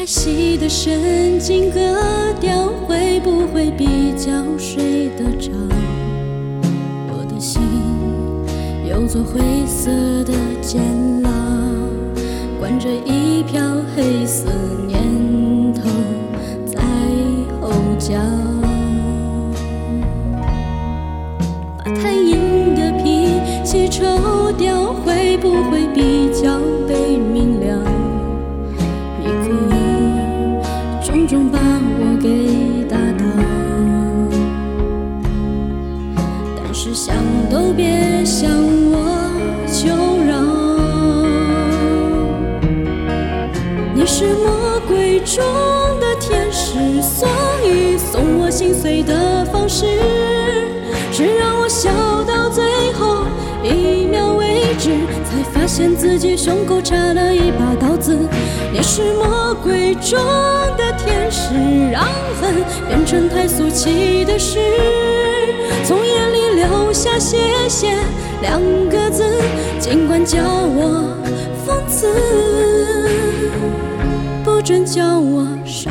太细的神经割掉，会不会比较睡得着？我的心有座灰色的监牢，关着一票黑色所以送我心碎的方式是让我笑到最后一秒为止，才发现自己胸口插了一把刀子。你是魔鬼中的天使，让恨变成太俗气的事，从眼里流下谢谢两个字，尽管叫我疯子。不准叫我傻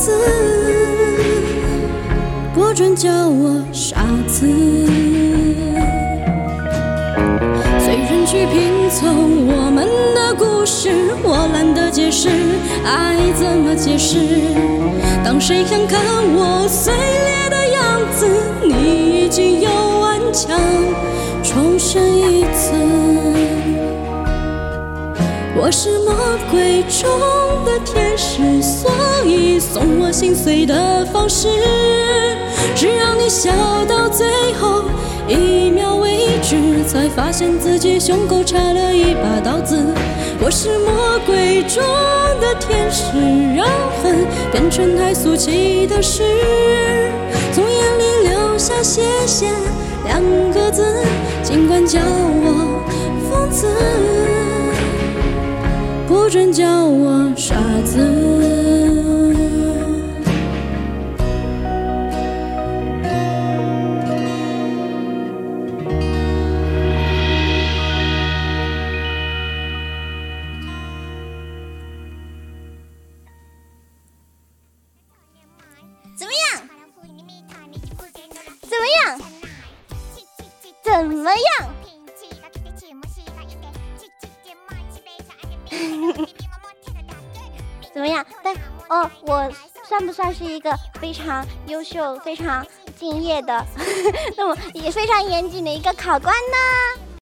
子。不准叫我傻子。随人去拼凑我们的故事，我懒得解释，爱怎么解释？当谁想看我碎裂的样子，你已经又顽强重生一次。我是魔鬼中的天使，所以送我心碎的方式是让你笑到最后一秒为止，才发现自己胸口插了一把刀子。我是魔鬼中的天使，让恨变成太俗气的事，从眼里流下谢谢两个字，尽管叫我疯子。不准叫我傻子。怎么样？怎么样？怎么样？怎么样？但哦，我算不算是一个非常优秀、非常敬业的，那么也非常严谨的一个考官呢？